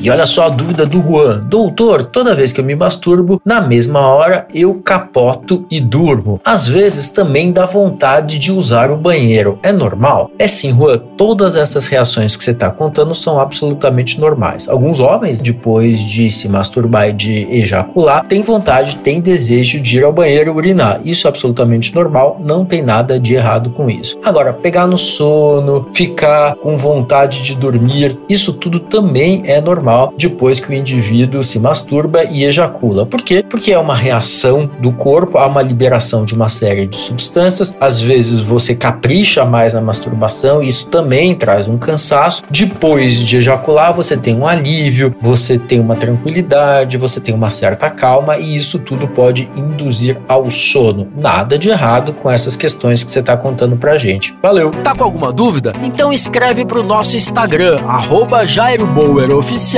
E olha só a dúvida do Juan. Doutor, toda vez que eu me masturbo, na mesma hora eu capoto e durmo. Às vezes também dá vontade de usar o banheiro. É normal? É sim, Juan. Todas essas reações que você está contando são absolutamente normais. Alguns homens, depois de se masturbar e de ejacular, têm vontade, têm desejo de ir ao banheiro urinar. Isso é absolutamente normal, não tem nada de errado com isso. Agora, pegar no sono, ficar com vontade de dormir, isso tudo também é normal normal depois que o indivíduo se masturba e ejacula. Por quê? Porque é uma reação do corpo a uma liberação de uma série de substâncias. Às vezes você capricha mais na masturbação, isso também traz um cansaço. Depois de ejacular, você tem um alívio, você tem uma tranquilidade, você tem uma certa calma e isso tudo pode induzir ao sono. Nada de errado com essas questões que você está contando pra gente. Valeu! Tá com alguma dúvida? Então escreve pro nosso Instagram, arroba Jairo Bauer Oficial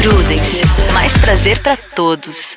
Prudence. Mais prazer para todos.